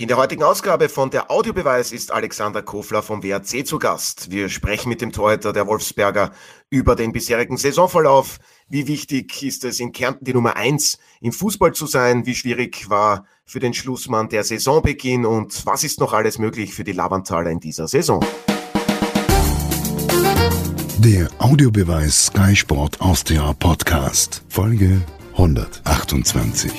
In der heutigen Ausgabe von der Audiobeweis ist Alexander Kofler vom WRC zu Gast. Wir sprechen mit dem Torhüter der Wolfsberger über den bisherigen Saisonverlauf. Wie wichtig ist es in Kärnten die Nummer eins im Fußball zu sein? Wie schwierig war für den Schlussmann der Saisonbeginn? Und was ist noch alles möglich für die Lavantaler in dieser Saison? Der Audiobeweis Sky Sport Austria Podcast, Folge 128.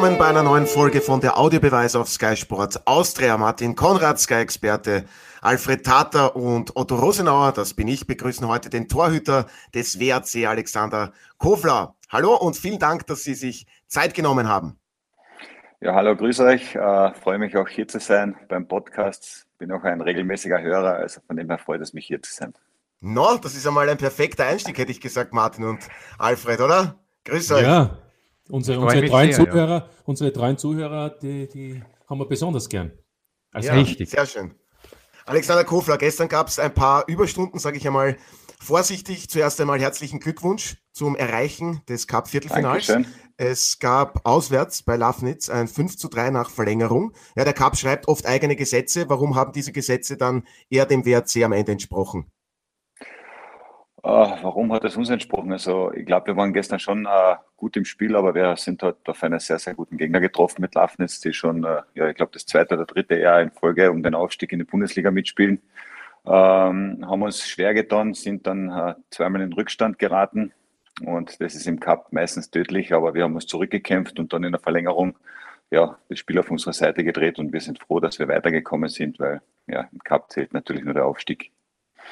willkommen bei einer neuen Folge von der Audiobeweis auf Sky Sport Austria. Martin Konrad, Sky-Experte, Alfred Tater und Otto Rosenauer, das bin ich, begrüßen heute den Torhüter des WRC Alexander Kofler. Hallo und vielen Dank, dass Sie sich Zeit genommen haben. Ja, hallo, grüß euch. Äh, freue mich auch hier zu sein beim Podcast. Bin auch ein regelmäßiger Hörer, also von dem her freut es mich hier zu sein. No, das ist einmal ein perfekter Einstieg, hätte ich gesagt, Martin und Alfred, oder? Grüß euch. Ja, Unsere, unsere treuen sehr, Zuhörer, ja. unsere treuen Zuhörer, die, die haben wir besonders gern. Also ja, richtig. Sehr schön. Alexander Kofler, gestern gab es ein paar Überstunden, sage ich einmal vorsichtig. Zuerst einmal herzlichen Glückwunsch zum Erreichen des Cup-Viertelfinals. Es gab auswärts bei Lafnitz ein 5 zu 3 nach Verlängerung. Ja, der Cup schreibt oft eigene Gesetze. Warum haben diese Gesetze dann eher dem WRC am Ende entsprochen? Uh, warum hat es uns entsprochen? Also ich glaube, wir waren gestern schon uh, gut im Spiel, aber wir sind halt auf einen sehr, sehr guten Gegner getroffen mit Lafnitz, die schon, uh, ja, ich glaube, das zweite oder dritte Jahr in Folge um den Aufstieg in die Bundesliga mitspielen. Ähm, haben uns schwer getan, sind dann zweimal in Rückstand geraten und das ist im Cup meistens tödlich, aber wir haben uns zurückgekämpft und dann in der Verlängerung ja, das Spiel auf unserer Seite gedreht und wir sind froh, dass wir weitergekommen sind, weil ja, im Cup zählt natürlich nur der Aufstieg.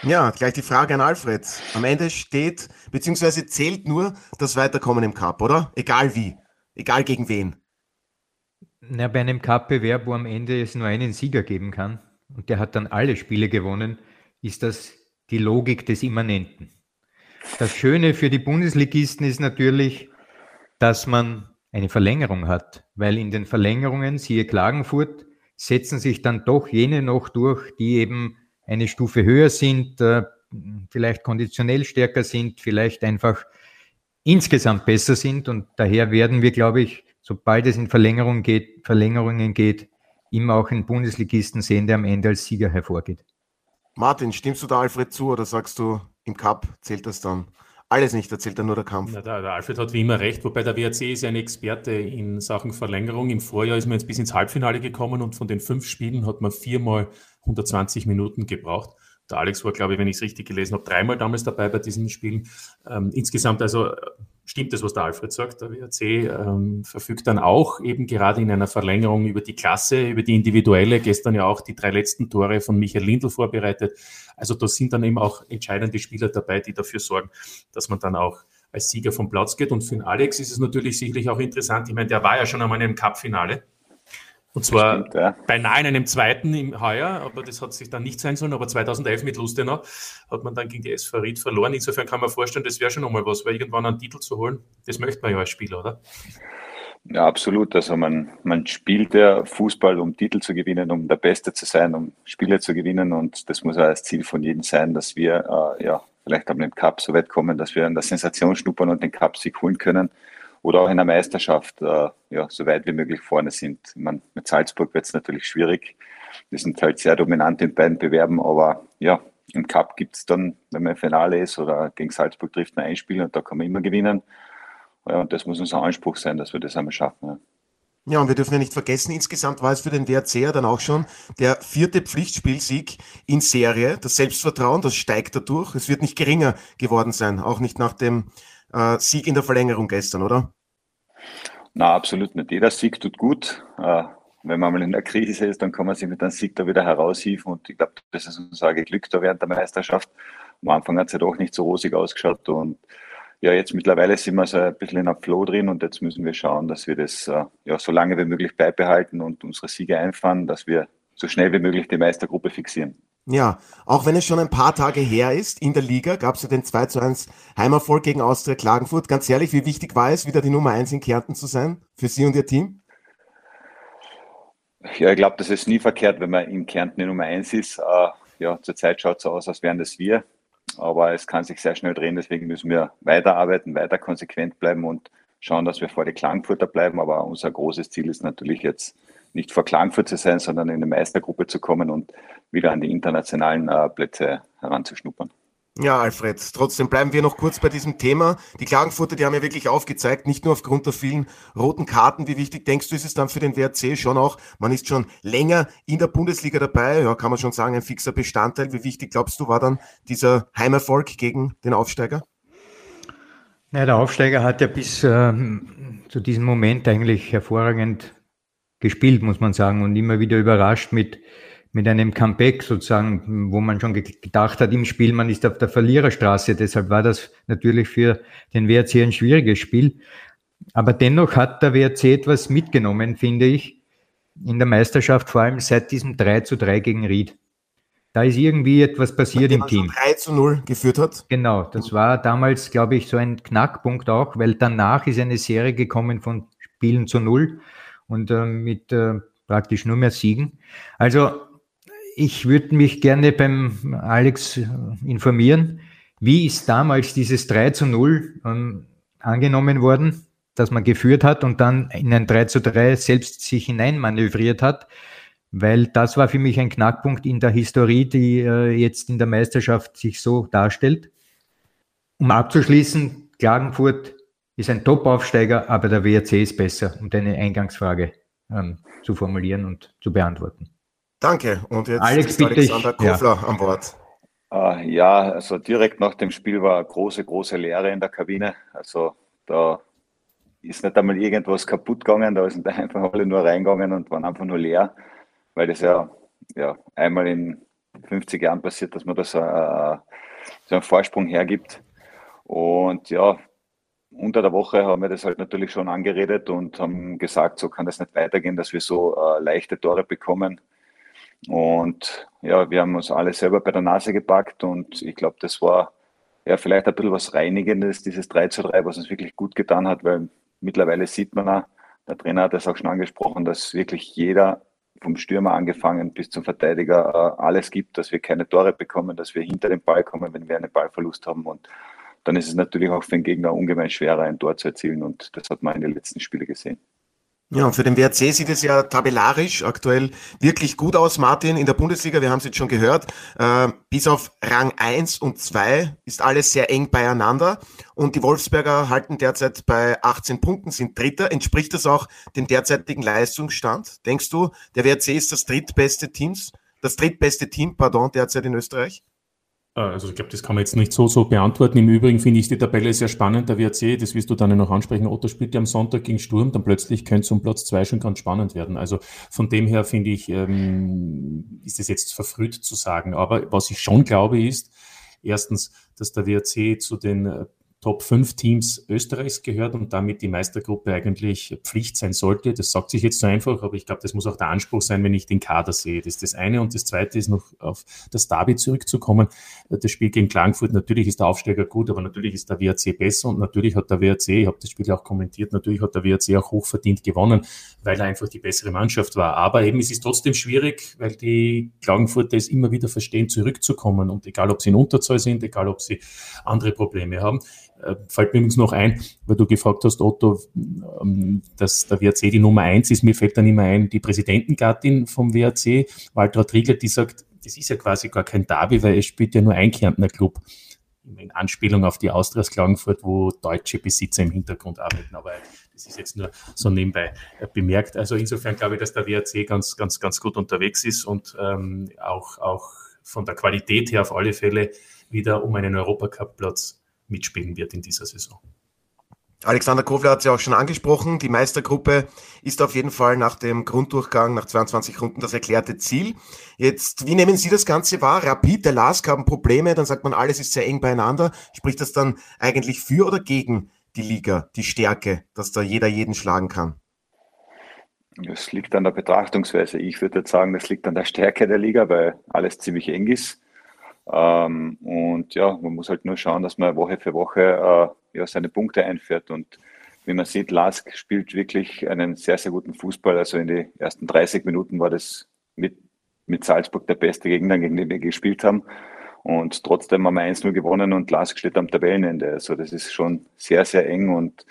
Ja, gleich die Frage an Alfred. Am Ende steht, beziehungsweise zählt nur das Weiterkommen im Cup, oder? Egal wie, egal gegen wen. Na, bei einem Cup-Bewerb, wo am Ende es nur einen Sieger geben kann und der hat dann alle Spiele gewonnen, ist das die Logik des Immanenten. Das Schöne für die Bundesligisten ist natürlich, dass man eine Verlängerung hat, weil in den Verlängerungen, siehe Klagenfurt, setzen sich dann doch jene noch durch, die eben eine Stufe höher sind, äh, vielleicht konditionell stärker sind, vielleicht einfach insgesamt besser sind. Und daher werden wir, glaube ich, sobald es in Verlängerung geht, Verlängerungen geht, immer auch einen Bundesligisten sehen, der am Ende als Sieger hervorgeht. Martin, stimmst du da Alfred zu oder sagst du, im Cup zählt das dann? Alles nicht, da zählt dann nur der Kampf. Na, der, der, Alfred hat wie immer recht, wobei der WRC ist ja ein Experte in Sachen Verlängerung. Im Vorjahr ist man jetzt bis ins Halbfinale gekommen und von den fünf Spielen hat man viermal 120 Minuten gebraucht. Der Alex war, glaube ich, wenn ich es richtig gelesen habe, dreimal damals dabei bei diesen Spielen. Ähm, insgesamt also stimmt das, was der Alfred sagt. Der WRC ähm, verfügt dann auch eben gerade in einer Verlängerung über die Klasse, über die individuelle. Gestern ja auch die drei letzten Tore von Michael Lindl vorbereitet. Also da sind dann eben auch entscheidende Spieler dabei, die dafür sorgen, dass man dann auch als Sieger vom Platz geht. Und für den Alex ist es natürlich sicherlich auch interessant. Ich meine, der war ja schon einmal in einem Cup-Finale. Und zwar stimmt, ja. beinahe in einem zweiten im Heuer, aber das hat sich dann nicht sein sollen. Aber 2011 mit Lustenau hat man dann gegen die SV Ried verloren. Insofern kann man vorstellen, das wäre schon nochmal was, weil irgendwann einen Titel zu holen, das möchte man ja als Spieler, oder? Ja, absolut. Also man, man spielt ja Fußball, um Titel zu gewinnen, um der Beste zu sein, um Spiele zu gewinnen. Und das muss ja das Ziel von jedem sein, dass wir äh, ja vielleicht am Cup so weit kommen, dass wir an der Sensation schnuppern und den Cup-Sieg holen können oder auch in der Meisterschaft äh, ja, so weit wie möglich vorne sind. Man, mit Salzburg wird es natürlich schwierig. Wir sind halt sehr dominant in beiden Bewerben, aber ja, im Cup gibt es dann, wenn man im Finale ist oder gegen Salzburg trifft, man ein Spiel und da kann man immer gewinnen. Ja, und das muss unser Anspruch sein, dass wir das einmal schaffen. Ja. Ja, und wir dürfen ja nicht vergessen, insgesamt war es für den WRC ja dann auch schon der vierte Pflichtspielsieg in Serie. Das Selbstvertrauen, das steigt dadurch. Es wird nicht geringer geworden sein, auch nicht nach dem äh, Sieg in der Verlängerung gestern, oder? Na, absolut nicht. Jeder Sieg tut gut. Äh, wenn man mal in der Krise ist, dann kann man sich mit einem Sieg da wieder heraushieven. Und ich glaube, das ist unser Glück da während der Meisterschaft. Am Anfang hat es ja doch nicht so rosig ausgeschaut. Und ja, jetzt mittlerweile sind wir so ein bisschen in einem Flow drin und jetzt müssen wir schauen, dass wir das äh, ja, so lange wie möglich beibehalten und unsere Siege einfahren, dass wir so schnell wie möglich die Meistergruppe fixieren. Ja, auch wenn es schon ein paar Tage her ist, in der Liga gab es ja den 2 zu 1 Heimerfolg gegen Austria Klagenfurt. Ganz ehrlich, wie wichtig war es, wieder die Nummer 1 in Kärnten zu sein, für Sie und Ihr Team? Ja, ich glaube, das ist nie verkehrt, wenn man in Kärnten die Nummer 1 ist. Äh, ja, zurzeit schaut es so aus, als wären das wir. aber es kann sich sehr schnell drehen, deswegen müssen wir weiterarbeiten, weiter konsequent bleiben und schauen, dass wir vor die Klangfurter bleiben. Aber unser großes Ziel ist natürlich jetzt nicht vor Klangfurt zu sein, sondern in eine Meistergruppe zu kommen und wieder an die internationalen äh, Plätze heranzuschnuppern. Ja, Alfred, trotzdem bleiben wir noch kurz bei diesem Thema. Die Klagenfurter, die haben ja wirklich aufgezeigt, nicht nur aufgrund der vielen roten Karten, wie wichtig denkst du, ist es dann für den WRC schon auch, man ist schon länger in der Bundesliga dabei, ja, kann man schon sagen, ein fixer Bestandteil. Wie wichtig glaubst du, war dann dieser Heimerfolg gegen den Aufsteiger? Ja, der Aufsteiger hat ja bis äh, zu diesem Moment eigentlich hervorragend gespielt, muss man sagen, und immer wieder überrascht mit, mit einem Comeback sozusagen, wo man schon gedacht hat im Spiel, man ist auf der Verliererstraße. Deshalb war das natürlich für den WRC ein schwieriges Spiel. Aber dennoch hat der WRC etwas mitgenommen, finde ich, in der Meisterschaft, vor allem seit diesem 3 zu 3 gegen Ried. Da ist irgendwie etwas passiert im Team. 3 zu 0 geführt hat. Genau, das war damals, glaube ich, so ein Knackpunkt auch, weil danach ist eine Serie gekommen von Spielen zu Null und äh, mit äh, praktisch nur mehr Siegen. Also ich würde mich gerne beim Alex äh, informieren, wie ist damals dieses 3 zu 0 ähm, angenommen worden, dass man geführt hat und dann in ein 3 zu 3 selbst sich hineinmanövriert hat, weil das war für mich ein Knackpunkt in der Historie, die äh, jetzt in der Meisterschaft sich so darstellt. Um abzuschließen, Klagenfurt ist ein Top-Aufsteiger, aber der WRC ist besser, um deine Eingangsfrage ähm, zu formulieren und zu beantworten. Danke. Und jetzt Alex, ist Alexander ich, Kofler ja. an Bord. Uh, ja, also direkt nach dem Spiel war eine große, große Leere in der Kabine. Also da ist nicht einmal irgendwas kaputt gegangen, da sind einfach alle nur reingegangen und waren einfach nur leer, weil das ja, ja einmal in 50 Jahren passiert, dass man das uh, so einen Vorsprung hergibt. Und ja, unter der Woche haben wir das halt natürlich schon angeredet und haben gesagt, so kann das nicht weitergehen, dass wir so äh, leichte Tore bekommen. Und ja, wir haben uns alle selber bei der Nase gepackt und ich glaube, das war ja vielleicht ein bisschen was Reinigendes, dieses 3 zu 3, was uns wirklich gut getan hat, weil mittlerweile sieht man auch, der Trainer hat das auch schon angesprochen, dass wirklich jeder vom Stürmer angefangen bis zum Verteidiger äh, alles gibt, dass wir keine Tore bekommen, dass wir hinter den Ball kommen, wenn wir einen Ballverlust haben und dann ist es natürlich auch für den Gegner ungemein schwerer, ein Tor zu erzielen. Und das hat man in den letzten Spielen gesehen. Ja, und für den WRC sieht es ja tabellarisch aktuell wirklich gut aus, Martin, in der Bundesliga. Wir haben es jetzt schon gehört. Äh, bis auf Rang 1 und 2 ist alles sehr eng beieinander. Und die Wolfsberger halten derzeit bei 18 Punkten, sind Dritter. Entspricht das auch dem derzeitigen Leistungsstand? Denkst du, der WRC ist das drittbeste Teams, das drittbeste Team, pardon, derzeit in Österreich? Äh, also ich glaube, das kann man jetzt nicht so, so beantworten. Im Übrigen finde ich die Tabelle sehr spannend. Der WRC, das wirst du dann noch ansprechen, Otto spielt ja am Sonntag gegen Sturm, dann plötzlich könnte es um Platz zwei schon ganz spannend werden. Also von dem her finde ich, ähm, ist es jetzt verfrüht zu sagen. Aber was ich schon glaube ist, erstens, dass der WRC zu den äh, Top 5 Teams Österreichs gehört und damit die Meistergruppe eigentlich Pflicht sein sollte. Das sagt sich jetzt so einfach, aber ich glaube, das muss auch der Anspruch sein, wenn ich den Kader sehe. Das ist das eine. Und das zweite ist noch auf das Derby zurückzukommen. Das Spiel gegen Klagenfurt, natürlich ist der Aufsteiger gut, aber natürlich ist der WRC besser und natürlich hat der WRC, ich habe das Spiel auch kommentiert, natürlich hat der WRC auch hochverdient gewonnen, weil er einfach die bessere Mannschaft war. Aber eben es ist trotzdem schwierig, weil die Klagenfurter es immer wieder verstehen, zurückzukommen. Und egal, ob sie in Unterzahl sind, egal, ob sie andere Probleme haben, fällt mir übrigens noch ein, weil du gefragt hast, Otto, ähm, dass der WRC die Nummer eins ist. Mir fällt dann immer ein, die Präsidentengattin vom WRC, Walter Triegler, die sagt, das ist ja quasi gar kein Derby, weil es spielt ja nur ein Kärntner Club. In Anspielung auf die Austrias Klagenfurt, wo deutsche Besitzer im Hintergrund arbeiten. Aber das ist jetzt nur so nebenbei äh, bemerkt. Also insofern glaube ich, dass der WRC ganz, ganz, ganz gut unterwegs ist und ähm, auch, auch von der Qualität her auf alle Fälle wieder um einen Europacup-Platz mitspielen wird in dieser Saison. Alexander Kofler hat es ja auch schon angesprochen. Die Meistergruppe ist auf jeden Fall nach dem Grunddurchgang nach 22 Runden das erklärte Ziel. Jetzt, wie nehmen Sie das Ganze wahr? Rapid, der LASK haben Probleme, dann sagt man, alles ist sehr eng beieinander. Spricht das dann eigentlich für oder gegen die Liga, die Stärke, dass da jeder jeden schlagen kann? Das liegt an der Betrachtungsweise. Ich würde jetzt sagen, das liegt an der Stärke der Liga, weil alles ziemlich eng ist. Ähm, und ja, man muss halt nur schauen, dass man Woche für Woche äh, ja, seine Punkte einfährt. Und wie man sieht, Lask spielt wirklich einen sehr, sehr guten Fußball. Also in den ersten 30 Minuten war das mit, mit Salzburg der beste Gegner, gegen den wir gespielt haben. Und trotzdem haben wir 1-0 gewonnen und Lask steht am Tabellenende. Also das ist schon sehr, sehr eng und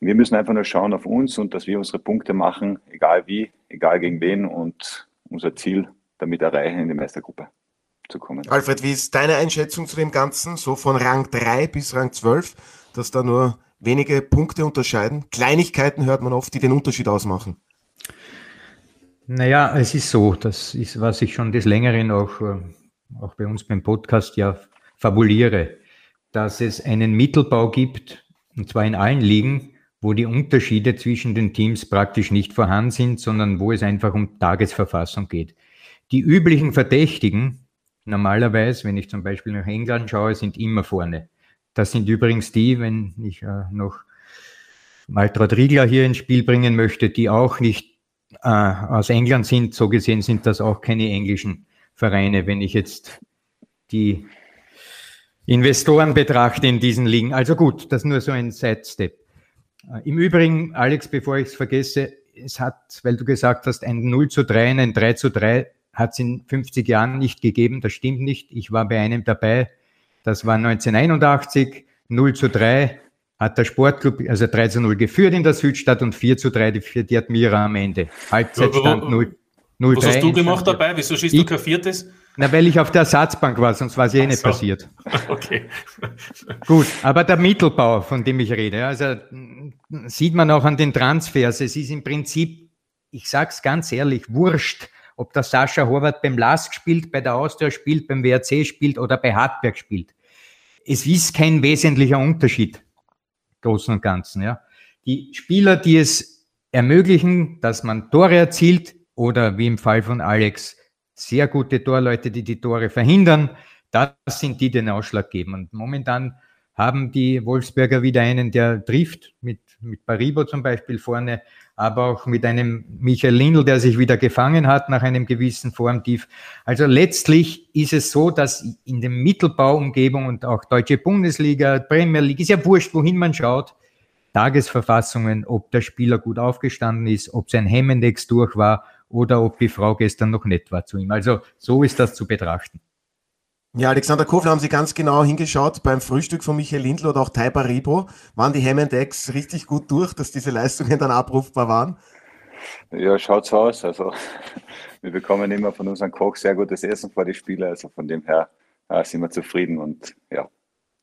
wir müssen einfach nur schauen auf uns und dass wir unsere Punkte machen, egal wie, egal gegen wen und unser Ziel damit erreichen, in die Meistergruppe zu kommen. Alfred, wie ist deine Einschätzung zu dem Ganzen, so von Rang 3 bis Rang 12, dass da nur wenige Punkte unterscheiden? Kleinigkeiten hört man oft, die den Unterschied ausmachen. Naja, es ist so, das ist, was ich schon des Längeren auch, äh, auch bei uns beim Podcast ja fabuliere, dass es einen Mittelbau gibt, und zwar in allen Ligen, wo die Unterschiede zwischen den Teams praktisch nicht vorhanden sind, sondern wo es einfach um Tagesverfassung geht. Die üblichen Verdächtigen, normalerweise, wenn ich zum Beispiel nach England schaue, sind immer vorne. Das sind übrigens die, wenn ich äh, noch Maltrad Riegler hier ins Spiel bringen möchte, die auch nicht äh, aus England sind. So gesehen sind das auch keine englischen Vereine, wenn ich jetzt die Investoren betrachte in diesen Ligen. Also gut, das nur so ein Sidestep. Äh, Im Übrigen, Alex, bevor ich es vergesse, es hat, weil du gesagt hast, ein 0 zu 3 und ein 3 zu 3 hat es in 50 Jahren nicht gegeben. Das stimmt nicht. Ich war bei einem dabei. Das war 1981, 0 zu 3 hat der Sportclub also 3 zu 0 geführt in der Südstadt und 4 zu 3 für die Admira am Ende. Halbzeitstand 0. 0 Was hast du gemacht dabei? Wieso schießt ich, du kein viertes? Na, weil ich auf der Ersatzbank war, sonst war es eh nicht so. passiert. Okay. Gut, aber der Mittelbau, von dem ich rede, also sieht man auch an den Transfers. Es ist im Prinzip, ich sag's ganz ehrlich, wurscht, ob der Sascha Horvath beim LASK spielt, bei der Austria spielt, beim WRC spielt oder bei Hartberg spielt. Es ist kein wesentlicher Unterschied Großen und Ganzen. Ja. Die Spieler, die es ermöglichen, dass man Tore erzielt oder wie im Fall von Alex sehr gute Torleute, die die Tore verhindern, das sind die, die den Ausschlag geben. Und momentan haben die Wolfsberger wieder einen, der trifft, mit, mit Paribo zum Beispiel vorne, aber auch mit einem Michael Lindl, der sich wieder gefangen hat nach einem gewissen Formtief. Also letztlich ist es so, dass in der Mittelbauumgebung und auch Deutsche Bundesliga, Premier League, ist ja wurscht, wohin man schaut, Tagesverfassungen, ob der Spieler gut aufgestanden ist, ob sein Hemmendex durch war oder ob die Frau gestern noch nett war zu ihm. Also so ist das zu betrachten. Ja, Alexander Kofler, haben Sie ganz genau hingeschaut beim Frühstück von Michael Lindl oder auch Taiba Ribo. Waren die Hammond-Decks richtig gut durch, dass diese Leistungen dann abrufbar waren? Ja, schaut so aus. Also, wir bekommen immer von unserem Koch sehr gutes Essen vor die Spiele. Also von dem her äh, sind wir zufrieden und ja,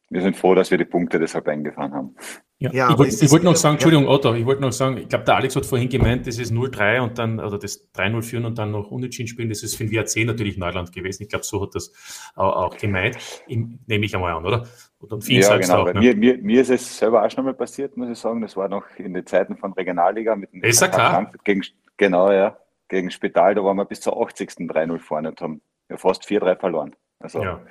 wir sind froh, dass wir die Punkte deshalb eingefahren haben. Ja, ja ich wollte wollt noch sagen, Entschuldigung, Otto, ich wollte noch sagen, ich glaube, der Alex hat vorhin gemeint, das ist 0-3 und dann, oder das 3-0 führen und dann noch Unentschieden spielen, das ist für den WRC natürlich Neuland gewesen. Ich glaube, so hat das auch, auch gemeint. Nehme ich einmal an, oder? Und ja, genau. Auch, ne? mir, mir, mir ist es selber auch schon mal passiert, muss ich sagen. Das war noch in den Zeiten von Regionalliga mit dem SAK. Gegen, genau, ja. Gegen Spital, da waren wir bis zur 80. 3-0 vorne und haben ja fast 4-3 verloren. Also, ja.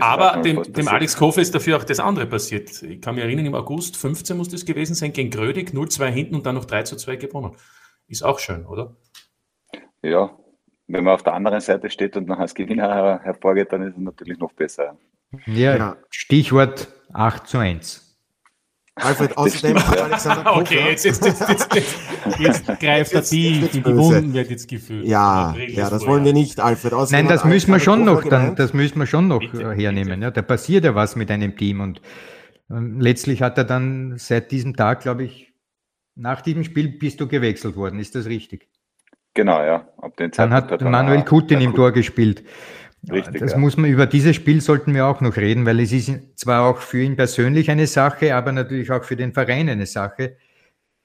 Aber dem, dem Alex Kofe ist dafür auch das andere passiert. Ich kann mich erinnern, im August 15 muss das gewesen sein, gegen Grödig 0-2 hinten und dann noch 3 2 gewonnen. Ist auch schön, oder? Ja, wenn man auf der anderen Seite steht und noch als Gewinner hervorgeht, dann ist es natürlich noch besser. Ja, ja. Stichwort 8 zu 1. Alfred, außerdem hat Alexander Kofler... Okay, jetzt, jetzt, jetzt, jetzt, jetzt greift er tief in die Wunden, wird jetzt gefühlt. Ja, ja, das wollen wir nicht, Alfred. Außerdem Nein, das müssen wir schon noch, dann, das müssen wir schon noch bitte, hernehmen. Bitte. Ja, da passiert ja was mit einem Team und ähm, letztlich hat er dann seit diesem Tag, glaube ich, nach diesem Spiel bist du gewechselt worden. Ist das richtig? Genau, ja. Ab den dann hat, hat Manuel Kutin im Tor gespielt. Richtig, das ja. muss man, über dieses Spiel sollten wir auch noch reden, weil es ist zwar auch für ihn persönlich eine Sache, aber natürlich auch für den Verein eine Sache,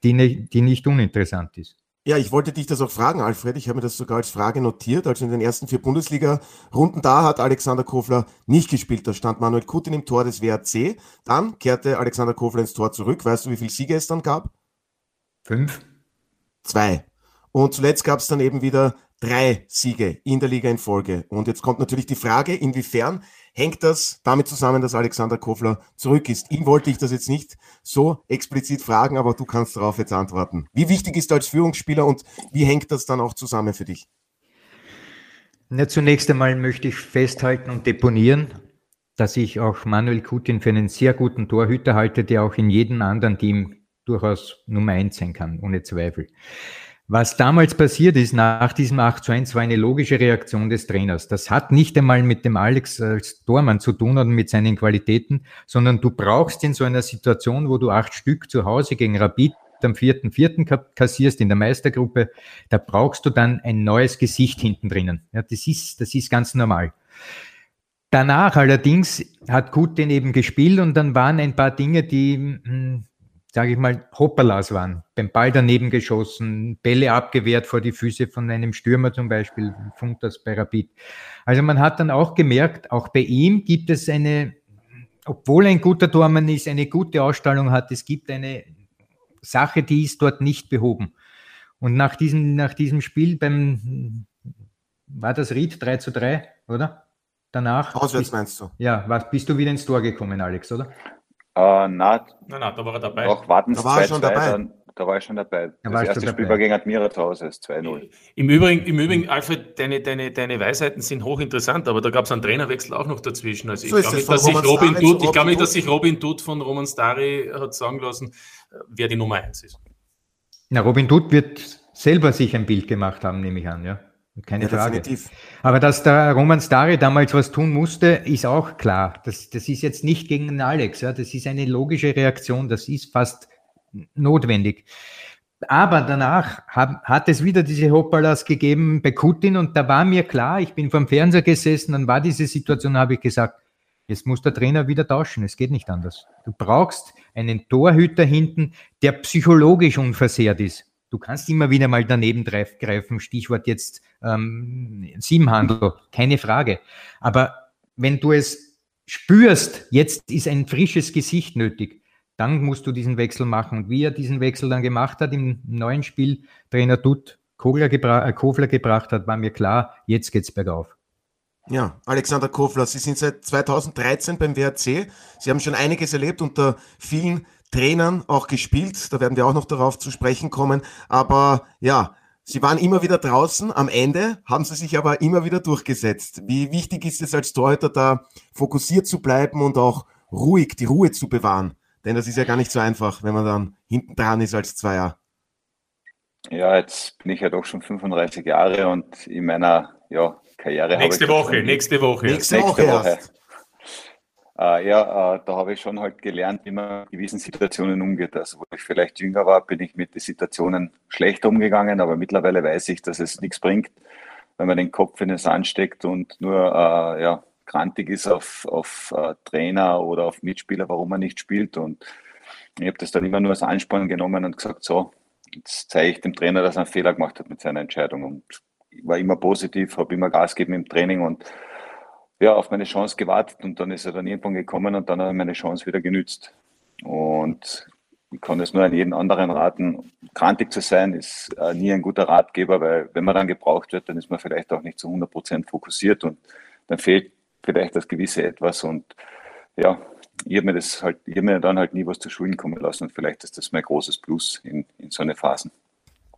die, ne, die nicht uninteressant ist. Ja, ich wollte dich das auch fragen, Alfred. Ich habe mir das sogar als Frage notiert. Also in den ersten vier Bundesliga-Runden da hat Alexander Kofler nicht gespielt. Da stand Manuel Kutin im Tor des WRC. Dann kehrte Alexander Kofler ins Tor zurück. Weißt du, wie viele Siege es dann gab? Fünf. Zwei. Und zuletzt gab es dann eben wieder drei Siege in der Liga in Folge. Und jetzt kommt natürlich die Frage, inwiefern hängt das damit zusammen, dass Alexander Kofler zurück ist? Ihm wollte ich das jetzt nicht so explizit fragen, aber du kannst darauf jetzt antworten. Wie wichtig ist er als Führungsspieler und wie hängt das dann auch zusammen für dich? Na, zunächst einmal möchte ich festhalten und deponieren, dass ich auch Manuel Kutin für einen sehr guten Torhüter halte, der auch in jedem anderen Team durchaus Nummer eins sein kann, ohne Zweifel. Was damals passiert ist nach diesem 8 zu 1 war eine logische Reaktion des Trainers. Das hat nicht einmal mit dem Alex als Tormann zu tun oder mit seinen Qualitäten, sondern du brauchst in so einer Situation, wo du acht Stück zu Hause gegen Rapid am vierten, vierten kassierst in der Meistergruppe, da brauchst du dann ein neues Gesicht hinten drinnen. Ja, das ist, das ist ganz normal. Danach allerdings hat Kutin eben gespielt und dann waren ein paar Dinge, die hm, sage ich mal, Hoppalas waren. Beim Ball daneben geschossen, Bälle abgewehrt vor die Füße von einem Stürmer zum Beispiel, funkt das bei Rapid. Also man hat dann auch gemerkt, auch bei ihm gibt es eine, obwohl ein guter Tormann ist, eine gute Ausstrahlung hat, es gibt eine Sache, die ist dort nicht behoben. Und nach diesem, nach diesem Spiel beim, war das Ried 3 zu 3, oder? Danach. Auswärts meinst du? Ja, was, bist du wieder ins Tor gekommen, Alex, oder? Äh, na, nein, nein, da war er dabei. Auch warten da war er schon dabei. Dann, da war ich schon dabei. Da das erste Spiel war gegen Admira zu Hause, ist 2-0. Im Übrigen, Im Übrigen, Alfred, deine, deine, deine Weisheiten sind hochinteressant, aber da gab es einen Trainerwechsel auch noch dazwischen. Also so ich glaube nicht, dass sich Robin, Dutt, ich glaube nicht, dass sich Robin Dutt von Roman Stari hat sagen lassen, wer die Nummer 1 ist. Na, Robin Dutt wird selber sich ein Bild gemacht haben, nehme ich an, ja. Keine ja, Frage. Definitiv. Aber dass der Roman Stari damals was tun musste, ist auch klar. Das, das ist jetzt nicht gegen Alex. Ja. Das ist eine logische Reaktion. Das ist fast notwendig. Aber danach hab, hat es wieder diese Hoppalas gegeben bei Putin und da war mir klar, ich bin vom Fernseher gesessen, dann war diese Situation, habe ich gesagt, jetzt muss der Trainer wieder tauschen, es geht nicht anders. Du brauchst einen Torhüter hinten, der psychologisch unversehrt ist. Du kannst immer wieder mal daneben greifen, Stichwort jetzt ähm, Siebenhandel, keine Frage. Aber wenn du es spürst, jetzt ist ein frisches Gesicht nötig, dann musst du diesen Wechsel machen. Und wie er diesen Wechsel dann gemacht hat im neuen Spiel, Trainer Dutt Kogler gebra äh, Kofler gebracht hat, war mir klar, jetzt geht's bergauf. Ja, Alexander Kofler, Sie sind seit 2013 beim WRC. Sie haben schon einiges erlebt unter vielen Trainern auch gespielt. Da werden wir auch noch darauf zu sprechen kommen. Aber ja, Sie waren immer wieder draußen. Am Ende haben Sie sich aber immer wieder durchgesetzt. Wie wichtig ist es als Torhüter da fokussiert zu bleiben und auch ruhig die Ruhe zu bewahren? Denn das ist ja gar nicht so einfach, wenn man dann hinten dran ist als Zweier. Ja, jetzt bin ich ja doch schon 35 Jahre und in meiner ja, Karriere. Nächste Woche, nächste Woche. Nächste, nächste Woche. Woche. Äh, ja, äh, da habe ich schon halt gelernt, wie man in gewissen Situationen umgeht. Also, wo ich vielleicht jünger war, bin ich mit den Situationen schlechter umgegangen, aber mittlerweile weiß ich, dass es nichts bringt, wenn man den Kopf in den Sand steckt und nur äh, ja, grantig ist auf, auf äh, Trainer oder auf Mitspieler, warum man nicht spielt. Und ich habe das dann immer nur als Ansporn genommen und gesagt, so, jetzt zeige ich dem Trainer, dass er einen Fehler gemacht hat mit seiner Entscheidung. Und war immer positiv, habe immer Gas gegeben im Training und ja, auf meine Chance gewartet und dann ist er dann irgendwann gekommen und dann hat er meine Chance wieder genützt. Und ich kann es nur an jeden anderen raten, krantig zu sein ist äh, nie ein guter Ratgeber, weil wenn man dann gebraucht wird, dann ist man vielleicht auch nicht zu 100 Prozent fokussiert und dann fehlt vielleicht das gewisse Etwas und ja, ich habe mir das halt, ich mir dann halt nie was zu Schulden kommen lassen und vielleicht ist das mein großes Plus in, in so eine Phasen.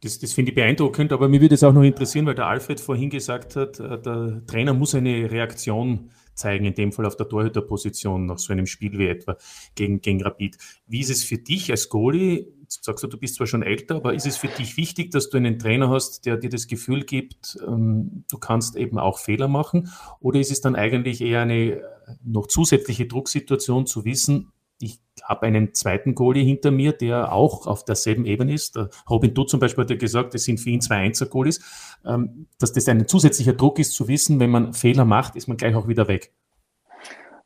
Das, das finde ich beeindruckend, aber mir würde es auch noch interessieren, weil der Alfred vorhin gesagt hat, äh, der Trainer muss eine Reaktion zeigen, in dem Fall auf der Torhüterposition nach so einem Spiel wie etwa gegen, gegen Rapid. Wie ist es für dich als Goalie? Sagst du, du bist zwar schon älter, aber ist es für dich wichtig, dass du einen Trainer hast, der dir das Gefühl gibt, ähm, du kannst eben auch Fehler machen? Oder ist es dann eigentlich eher eine noch zusätzliche Drucksituation zu wissen, ich habe einen zweiten Goalie hinter mir, der auch auf derselben Ebene ist. Robin Dutt zum Beispiel hat ja gesagt, es sind für ihn zwei Einser-Goalies, ähm, dass das ein zusätzlicher Druck ist, zu wissen, wenn man Fehler macht, ist man gleich auch wieder weg.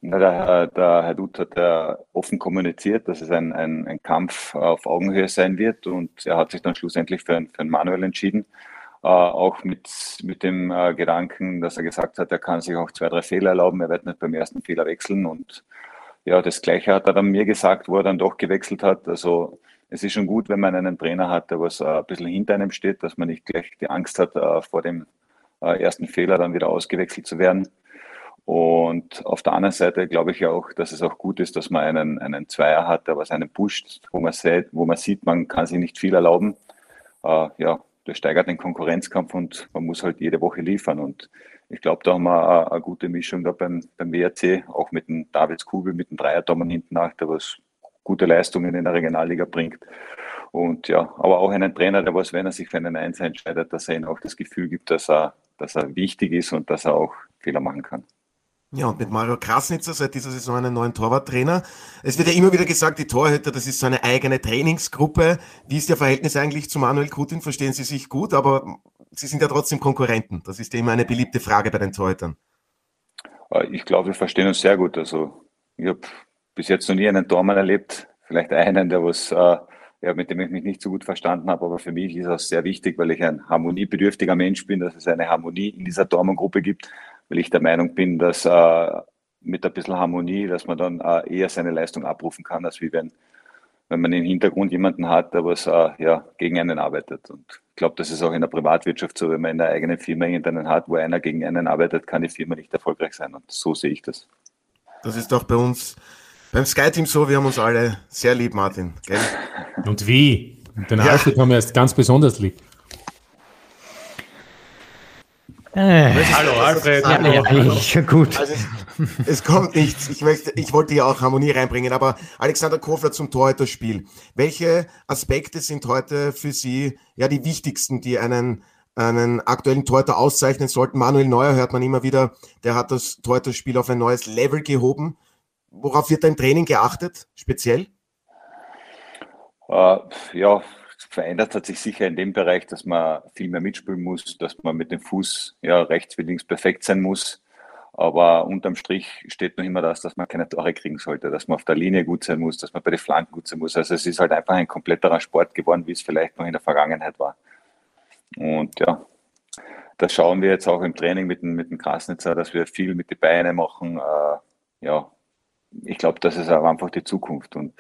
Na, der, der, Herr Dutt hat ja offen kommuniziert, dass es ein, ein, ein, Kampf auf Augenhöhe sein wird und er hat sich dann schlussendlich für, für einen Manuel entschieden. Äh, auch mit, mit dem äh, Gedanken, dass er gesagt hat, er kann sich auch zwei, drei Fehler erlauben, er wird nicht beim ersten Fehler wechseln und ja, das Gleiche hat er dann mir gesagt, wo er dann doch gewechselt hat. Also es ist schon gut, wenn man einen Trainer hat, der was äh, ein bisschen hinter einem steht, dass man nicht gleich die Angst hat, äh, vor dem äh, ersten Fehler dann wieder ausgewechselt zu werden. Und auf der anderen Seite glaube ich auch, dass es auch gut ist, dass man einen, einen Zweier hat, der was einen pusht, wo man sieht, wo man sieht, man kann sich nicht viel erlauben. ja, das steigert den Konkurrenzkampf und man muss halt jede Woche liefern. Und ich glaube, da haben wir eine, gute Mischung da beim, beim WRC, auch mit dem Davids Kugel, mit dem Dreierdommen hinten nach, der was gute Leistungen in der Regionalliga bringt. Und ja, aber auch einen Trainer, der was, wenn er sich für einen Einser entscheidet, dass er ihm auch das Gefühl gibt, dass er, dass er wichtig ist und dass er auch Fehler machen kann. Ja, und mit Mario Krasnitzer seit dieser Saison einen neuen Torwarttrainer. Es wird ja immer wieder gesagt, die Torhüter, das ist so eine eigene Trainingsgruppe. Wie ist Ihr Verhältnis eigentlich zu Manuel Kutin? Verstehen Sie sich gut, aber Sie sind ja trotzdem Konkurrenten. Das ist ja immer eine beliebte Frage bei den Torhütern. Äh, ich glaube, wir verstehen uns sehr gut. Also ich habe bis jetzt noch nie einen Tormann erlebt, vielleicht einen, der was, äh, ja, mit dem ich mich nicht so gut verstanden habe, aber für mich ist das sehr wichtig, weil ich ein harmoniebedürftiger Mensch bin, dass es eine Harmonie in dieser Tormann-Gruppe gibt, weil ich der Meinung bin, dass äh, mit ein bisschen Harmonie, dass man dann äh, eher seine Leistung abrufen kann, als wie wenn, wenn man im Hintergrund jemanden hat, der was äh, ja, gegen einen arbeitet. Und ich glaube, das ist auch in der Privatwirtschaft so, wenn man in der eigenen Firma jemanden hat, wo einer gegen einen arbeitet, kann die Firma nicht erfolgreich sein. Und so sehe ich das. Das ist doch bei uns beim Sky-Team so, wir haben uns alle sehr lieb, Martin. Gell? Und wie? Den ja. Alfred haben wir erst ganz besonders lieb. Äh, hallo Alfred. Ja, hallo, hallo. Ja, gut. Also es, es, kommt nichts. Ich, möchte, ich wollte ja auch Harmonie reinbringen, aber Alexander Kofler zum Torhüter-Spiel. Welche Aspekte sind heute für Sie ja die wichtigsten, die einen, einen aktuellen Torhüter auszeichnen sollten? Manuel Neuer hört man immer wieder, der hat das Torhüter-Spiel auf ein neues Level gehoben. Worauf wird da im Training geachtet, speziell? Uh, ja, verändert hat sich sicher in dem Bereich, dass man viel mehr mitspielen muss, dass man mit dem Fuß ja, rechts wie links perfekt sein muss. Aber unterm Strich steht noch immer das, dass man keine Tore kriegen sollte, dass man auf der Linie gut sein muss, dass man bei den Flanken gut sein muss. Also es ist halt einfach ein kompletterer Sport geworden, wie es vielleicht noch in der Vergangenheit war. Und ja, das schauen wir jetzt auch im Training mit dem, mit dem Krasnitzer, dass wir viel mit den Beinen machen. Äh, ja, ich glaube, das ist auch einfach die Zukunft. Und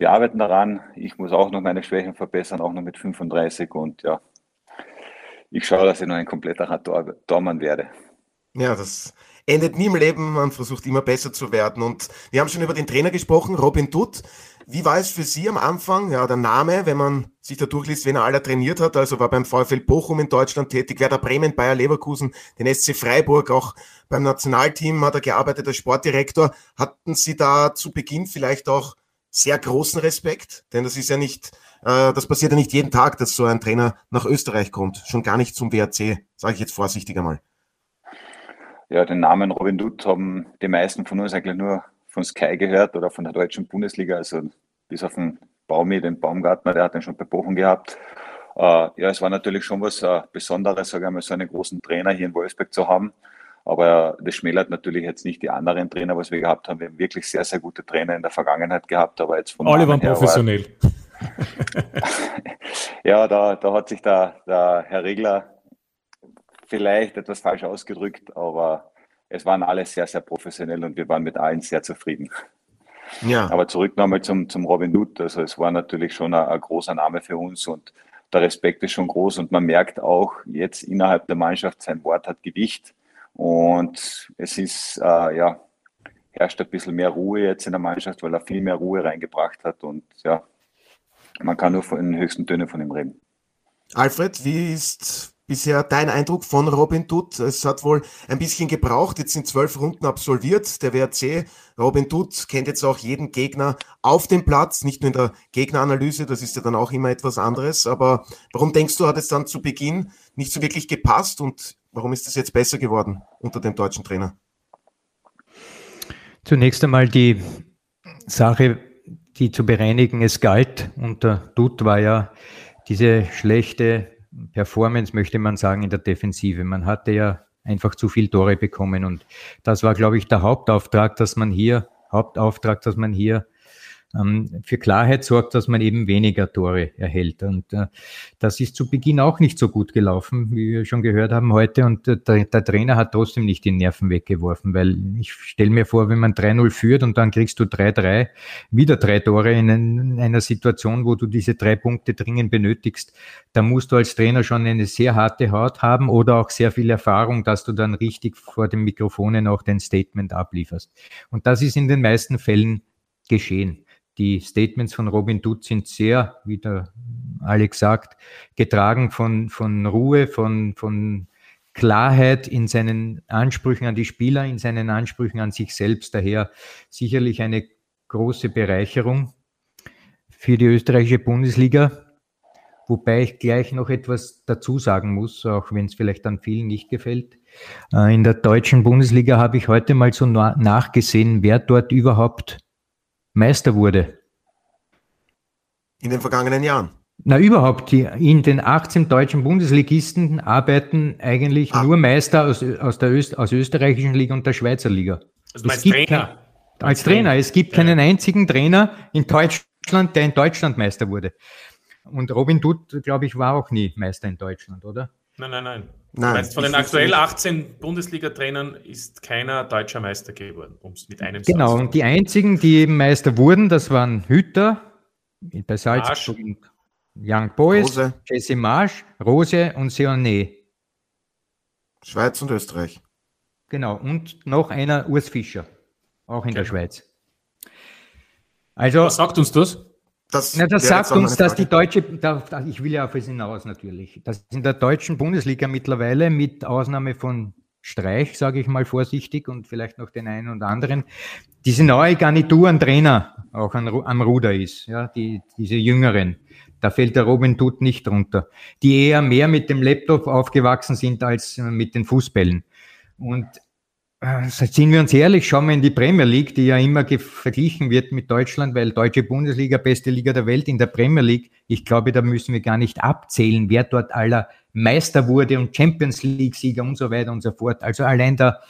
wir arbeiten daran. Ich muss auch noch meine Schwächen verbessern, auch noch mit 35. Und ja, ich schaue, dass ich noch ein kompletter Tormann werde. Ja, das endet nie im Leben. Man versucht immer besser zu werden. Und wir haben schon über den Trainer gesprochen, Robin Dutt. Wie war es für Sie am Anfang? Ja, der Name, wenn man sich da durchliest, wen er aller trainiert hat, also war beim VfL Bochum in Deutschland tätig, Werder Bremen, Bayer Leverkusen, den SC Freiburg, auch beim Nationalteam hat er gearbeitet als Sportdirektor. Hatten Sie da zu Beginn vielleicht auch sehr großen Respekt? Denn das ist ja nicht, äh, das passiert ja nicht jeden Tag, dass so ein Trainer nach Österreich kommt. Schon gar nicht zum WRC, sage ich jetzt vorsichtig einmal. Ja, den Namen Robin Dutt haben die meisten von uns eigentlich nur von Sky gehört oder von der deutschen Bundesliga, also bis auf den Baumi, den Baumgartner, der hat den schon bei Bochum gehabt. Äh, ja, es war natürlich schon was äh, Besonderes, sage ich mal, so einen großen Trainer hier in Wolfsburg zu haben. Aber das schmälert natürlich jetzt nicht die anderen Trainer, was wir gehabt haben. Wir haben wirklich sehr, sehr gute Trainer in der Vergangenheit gehabt, aber jetzt von Alle waren professionell. ja, da, da hat sich der, der Herr Regler vielleicht etwas falsch ausgedrückt, aber es waren alle sehr, sehr professionell und wir waren mit allen sehr zufrieden. Ja. Aber zurück nochmal zum, zum Robin Dutt. Also es war natürlich schon ein, ein, großer Name für uns und der Respekt ist schon groß und man merkt auch jetzt innerhalb der Mannschaft, sein Wort hat Gewicht und es ist, äh, ja, herrscht ein bisschen mehr Ruhe jetzt in der Mannschaft, weil er viel mehr Ruhe reingebracht hat und ja, man kann nur von den höchsten Tönen von ihm reden. Alfred, wie ist bisher dein Eindruck von Robin Dutt? Es hat wohl ein bisschen gebraucht. Jetzt sind zwölf Runden absolviert. Der WRC, Robin Dutt, kennt jetzt auch jeden Gegner auf dem Platz, nicht nur in der Gegneranalyse. Das ist ja dann auch immer etwas anderes. Aber warum denkst du, hat es dann zu Beginn nicht so wirklich gepasst? Und warum ist es jetzt besser geworden unter dem deutschen Trainer? Zunächst einmal die Sache, die zu bereinigen es galt. Unter Dutt war ja diese schlechte Performance, möchte man sagen, in der Defensive. Man hatte ja einfach zu viel Tore bekommen und das war, glaube ich, der Hauptauftrag, dass man hier, Hauptauftrag, dass man hier ähm, für Klarheit sorgt, dass man eben weniger Tore erhält. Und äh, das ist zu Beginn auch nicht so gut gelaufen, wie wir schon gehört haben heute. Und äh, der, der, Trainer hat trotzdem nicht die Nerven weggeworfen, weil ich stelle mir vor, wenn man 3-0 führt und dann kriegst du 3-3, wieder drei Tore in, in einer Situation, wo du diese drei Punkte dringend benötigst, da musst du als Trainer schon eine sehr harte Haut haben oder auch sehr viel Erfahrung, dass du dann richtig vor den Mikrofonen auch dein Statement ablieferst. Und das ist in den meisten Fällen geschehen. Die Statements von Robin Dutt sind sehr, wie der Alex sagt, getragen von, von Ruhe, von, von Klarheit in seinen Ansprüchen an die Spieler, in seinen Ansprüchen an sich selbst. Daher sicherlich eine große Bereicherung für die österreichische Bundesliga. Wobei ich gleich noch etwas dazu sagen muss, auch wenn es vielleicht an vielen nicht gefällt. Äh, in der deutschen Bundesliga habe ich heute mal so nachgesehen, wer dort überhaupt Meister wurde. In den vergangenen Jahren? Na, überhaupt. Die, in den 18 deutschen Bundesligisten arbeiten eigentlich ah. nur Meister aus, aus der Öst, aus österreichischen Liga und der Schweizer Liga. Also als Trainer? Kein, als Trainer. Es gibt keinen einzigen Trainer in Deutschland, der in Deutschland Meister wurde. Und Robin Dutt, glaube ich, war auch nie Meister in Deutschland, oder? Nein, nein, nein. Nein, meinst, von den aktuell 18 Bundesliga-Trainern ist keiner deutscher Meister geworden, um es mit einem Genau, und die einzigen, die eben Meister wurden, das waren Hütter bei Salzburg, Young Boys, Rose. Jesse Marsch, Rose und Seoné. Schweiz und Österreich. Genau, und noch einer Urs Fischer, auch in okay. der Schweiz. Also, Was sagt uns das? Das, Na, das sagt uns, dass die deutsche, da, ich will ja auf es hinaus natürlich, dass in der deutschen Bundesliga mittlerweile mit Ausnahme von Streich, sage ich mal vorsichtig, und vielleicht noch den einen und anderen, diese neue Garnitur an Trainer auch an, am Ruder ist, ja, die, diese jüngeren. Da fällt der Robin Tut nicht drunter, die eher mehr mit dem Laptop aufgewachsen sind als mit den Fußbällen. Und sind wir uns ehrlich, schauen wir in die Premier League, die ja immer verglichen wird mit Deutschland, weil deutsche Bundesliga, beste Liga der Welt in der Premier League. Ich glaube, da müssen wir gar nicht abzählen, wer dort aller Meister wurde und Champions League Sieger und so weiter und so fort. Also allein der,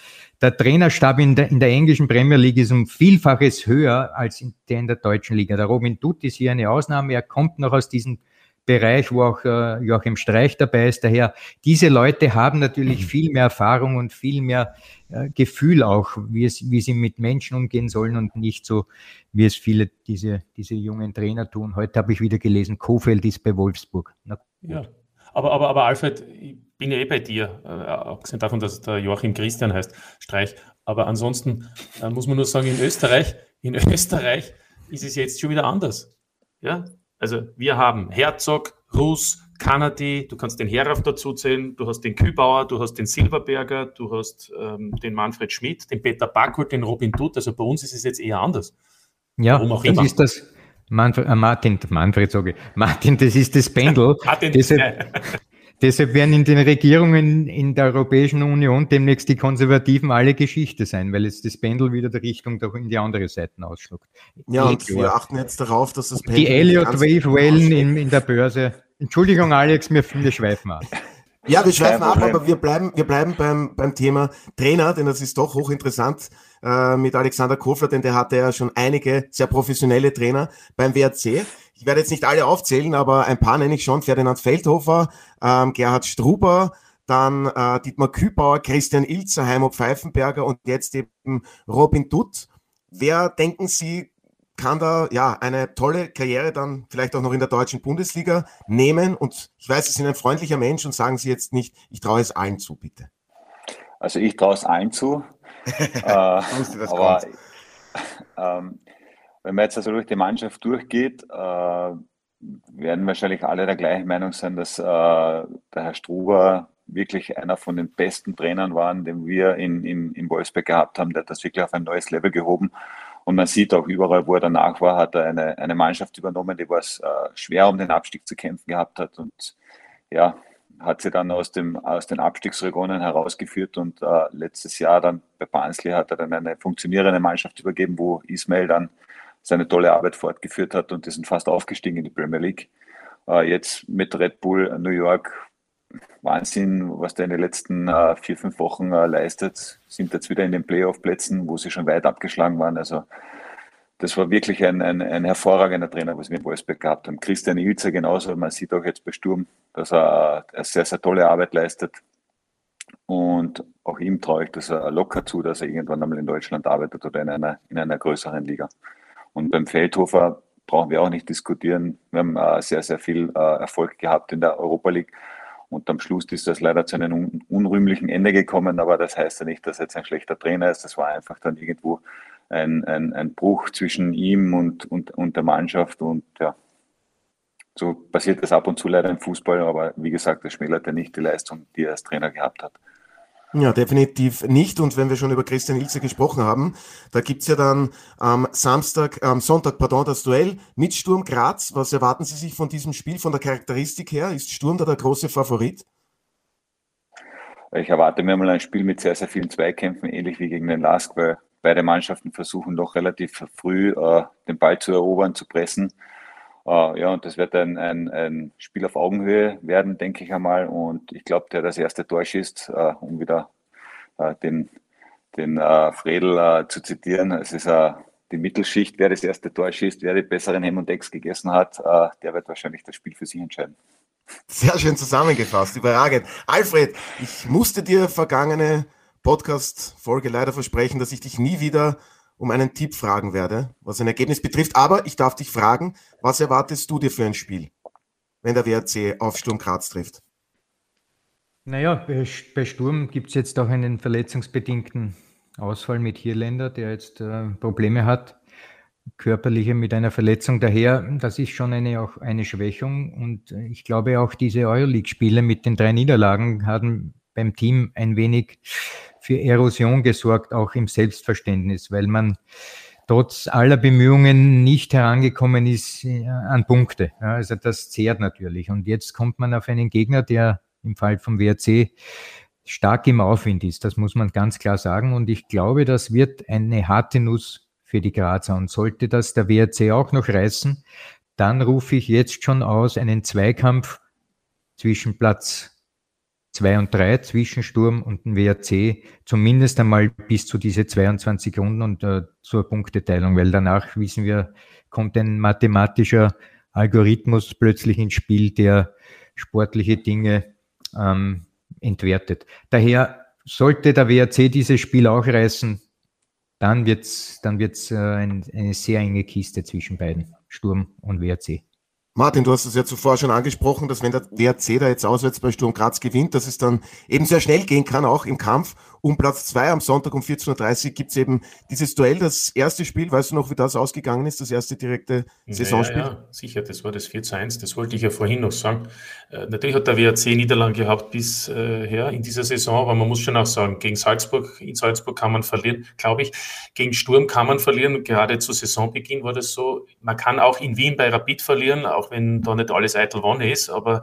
der Trainerstab in der, in der englischen Premier League ist um Vielfaches höher als in der in der deutschen Liga. Der Robin Dutt ist hier eine Ausnahme. Er kommt noch aus diesem Bereich, wo auch äh, Joachim Streich dabei ist. Daher, diese Leute haben natürlich viel mehr Erfahrung und viel mehr äh, Gefühl auch, wie, es, wie sie mit Menschen umgehen sollen und nicht so, wie es viele diese, diese jungen Trainer tun. Heute habe ich wieder gelesen, Kofeld ist bei Wolfsburg. ja, aber, aber, aber Alfred, ich bin ja eh bei dir, äh, abgesehen davon, dass der Joachim Christian heißt, Streich. Aber ansonsten äh, muss man nur sagen, in Österreich, in Österreich ist es jetzt schon wieder anders. Ja, also wir haben Herzog, Rus, Kanadi, du kannst den Herauf dazu zählen, du hast den Kübauer, du hast den Silberberger, du hast ähm, den Manfred Schmidt, den Peter Backholt, den Robin Dutt. Also bei uns ist es jetzt eher anders. Ja, Warum auch das immer. ist das, Manfred, äh Martin, Manfred sage ich, Martin, das ist das Pendel. deshalb, deshalb werden in den Regierungen in der Europäischen Union demnächst die Konservativen alle Geschichte sein, weil jetzt das Pendel wieder die Richtung in die andere Seite ausschluckt. Ja, und wir achten jetzt darauf, dass das Pendel. Die Elliott Wave Wellen in, in der Börse. Entschuldigung, Alex, wir, wir schweifen ab. Ja, wir schweifen ab, aber wir bleiben, wir bleiben beim, beim Thema Trainer, denn das ist doch hochinteressant äh, mit Alexander Kofler, denn der hatte ja schon einige sehr professionelle Trainer beim WRC. Ich werde jetzt nicht alle aufzählen, aber ein paar nenne ich schon. Ferdinand Feldhofer, ähm, Gerhard Struber, dann äh, Dietmar Kübauer, Christian Ilzer, Heimo Pfeifenberger und jetzt eben Robin Dutt. Wer denken Sie, kann da ja eine tolle Karriere dann vielleicht auch noch in der deutschen Bundesliga nehmen. Und ich weiß, Sie sind ein freundlicher Mensch und sagen Sie jetzt nicht, ich traue es allen zu, bitte. Also ich traue es allen zu. äh, aber ähm, wenn man jetzt also durch die Mannschaft durchgeht, äh, werden wahrscheinlich alle der gleichen Meinung sein, dass äh, der Herr Struber wirklich einer von den besten Trainern war, den wir in, in, in Wolfsberg gehabt haben. Der hat das wirklich auf ein neues Level gehoben. Und man sieht auch überall, wo er danach war, hat er eine, eine Mannschaft übernommen, die was äh, schwer um den Abstieg zu kämpfen gehabt hat. Und ja, hat sie dann aus, dem, aus den Abstiegsregionen herausgeführt und äh, letztes Jahr dann bei Barnsley hat er dann eine funktionierende Mannschaft übergeben, wo Ismail dann seine tolle Arbeit fortgeführt hat und die sind fast aufgestiegen in die Premier League. Äh, jetzt mit Red Bull New York Wahnsinn, was der in den letzten äh, vier, fünf Wochen äh, leistet. Sind jetzt wieder in den Playoff-Plätzen, wo sie schon weit abgeschlagen waren. Also das war wirklich ein, ein, ein hervorragender Trainer, was wir in Wolfsburg gehabt haben. Christian Ilzer genauso. Man sieht auch jetzt bei Sturm, dass er eine sehr, sehr tolle Arbeit leistet. Und auch ihm traue ich das locker zu, dass er irgendwann einmal in Deutschland arbeitet oder in einer, in einer größeren Liga. Und beim Feldhofer brauchen wir auch nicht diskutieren. Wir haben äh, sehr, sehr viel äh, Erfolg gehabt in der Europa League. Und am Schluss ist das leider zu einem unrühmlichen Ende gekommen, aber das heißt ja nicht, dass er jetzt ein schlechter Trainer ist. Das war einfach dann irgendwo ein, ein, ein Bruch zwischen ihm und, und, und der Mannschaft. Und ja, so passiert das ab und zu leider im Fußball, aber wie gesagt, das schmälert ja nicht die Leistung, die er als Trainer gehabt hat. Ja, definitiv nicht. Und wenn wir schon über Christian Ilse gesprochen haben, da gibt's ja dann am Samstag, am Sonntag, pardon, das Duell mit Sturm Graz. Was erwarten Sie sich von diesem Spiel, von der Charakteristik her? Ist Sturm da der große Favorit? Ich erwarte mir mal ein Spiel mit sehr, sehr vielen Zweikämpfen, ähnlich wie gegen den Lask, weil beide Mannschaften versuchen doch relativ früh äh, den Ball zu erobern, zu pressen. Äh, ja, und das wird ein, ein, ein Spiel auf Augenhöhe werden, denke ich einmal. Und ich glaube, der das erste Tor schießt, äh, um wieder äh, den, den äh, Fredel zu zitieren. Es ist die Mittelschicht, wer das erste Tor schießt, wer die besseren Hem und Decks gegessen hat, der wird wahrscheinlich das Spiel für sich entscheiden. Sehr schön zusammengefasst, überragend. Alfred, ich musste dir vergangene Podcast-Folge leider versprechen, dass ich dich nie wieder um einen Tipp fragen werde, was ein Ergebnis betrifft. Aber ich darf dich fragen, was erwartest du dir für ein Spiel, wenn der WRC auf Sturm Graz trifft? Naja, bei Sturm gibt es jetzt auch einen verletzungsbedingten Ausfall mit Hirländer, der jetzt äh, Probleme hat, körperliche mit einer Verletzung. Daher, das ist schon eine, auch eine Schwächung. Und ich glaube auch diese Euroleague-Spiele mit den drei Niederlagen haben beim Team ein wenig für Erosion gesorgt, auch im Selbstverständnis, weil man trotz aller Bemühungen nicht herangekommen ist äh, an Punkte. Ja, also das zehrt natürlich. Und jetzt kommt man auf einen Gegner, der im Fall vom WRC stark im Aufwind ist. Das muss man ganz klar sagen. Und ich glaube, das wird eine harte Nuss für die Grazer. Und sollte das der WRC auch noch reißen, dann rufe ich jetzt schon aus einen Zweikampf zwischen Platz 2 und 3 zwischen Sturm und dem WRC zumindest einmal bis zu diese 22 Runden und äh, zur Punkteteilung, weil danach wissen wir, kommt ein mathematischer Algorithmus plötzlich ins Spiel, der sportliche Dinge ähm, entwertet. Daher sollte der WRC dieses Spiel auch reißen, dann wird's, dann wird's äh, ein, eine sehr enge Kiste zwischen beiden, Sturm und WRC. Martin, du hast es ja zuvor schon angesprochen, dass wenn der WRC da jetzt auswärts bei Sturm Graz gewinnt, dass es dann eben sehr schnell gehen kann, auch im Kampf um Platz zwei am Sonntag um 14.30 Uhr gibt es eben dieses Duell, das erste Spiel. Weißt du noch, wie das ausgegangen ist, das erste direkte Saisonspiel? Ja, ja, sicher, das war das 4 zu 1, das wollte ich ja vorhin noch sagen. Äh, natürlich hat der WRC Niederlagen gehabt bisher äh, in dieser Saison, aber man muss schon auch sagen, gegen Salzburg, in Salzburg kann man verlieren, glaube ich. Gegen Sturm kann man verlieren, gerade zu Saisonbeginn war das so. Man kann auch in Wien bei Rapid verlieren, auch wenn da nicht alles eitel Wonne ist, aber